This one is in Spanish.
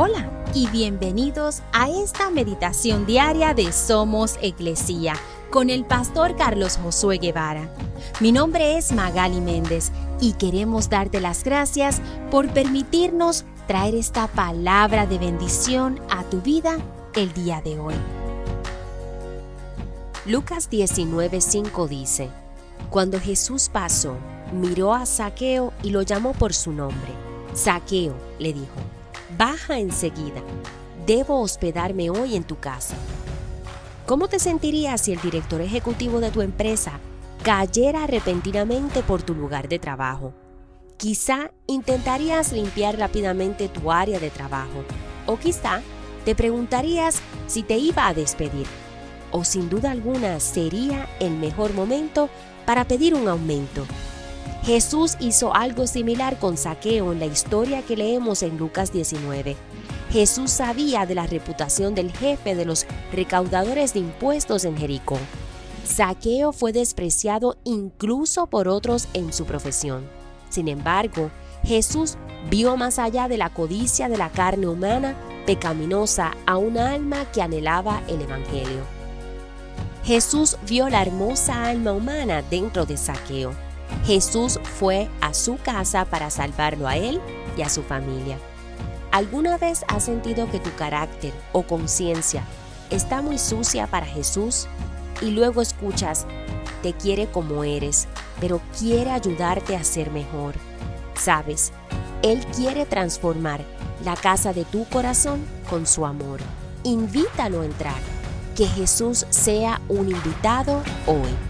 Hola y bienvenidos a esta meditación diaria de Somos Iglesia con el pastor Carlos Josué Guevara. Mi nombre es Magali Méndez y queremos darte las gracias por permitirnos traer esta palabra de bendición a tu vida el día de hoy. Lucas 19:5 dice, Cuando Jesús pasó, miró a Saqueo y lo llamó por su nombre. Saqueo, le dijo, baja enseguida. Debo hospedarme hoy en tu casa. ¿Cómo te sentirías si el director ejecutivo de tu empresa cayera repentinamente por tu lugar de trabajo? Quizá intentarías limpiar rápidamente tu área de trabajo o quizá te preguntarías si te iba a despedir o sin duda alguna sería el mejor momento para pedir un aumento. Jesús hizo algo similar con Saqueo en la historia que leemos en Lucas 19. Jesús sabía de la reputación del jefe de los recaudadores de impuestos en Jericó. Saqueo fue despreciado incluso por otros en su profesión. Sin embargo, Jesús vio más allá de la codicia de la carne humana pecaminosa a un alma que anhelaba el Evangelio. Jesús vio la hermosa alma humana dentro de Saqueo Jesús fue a su casa para salvarlo a él y a su familia. ¿Alguna vez has sentido que tu carácter o conciencia está muy sucia para Jesús y luego escuchas, te quiere como eres, pero quiere ayudarte a ser mejor? Sabes, Él quiere transformar la casa de tu corazón con su amor. Invítalo a entrar. Que Jesús sea un invitado hoy.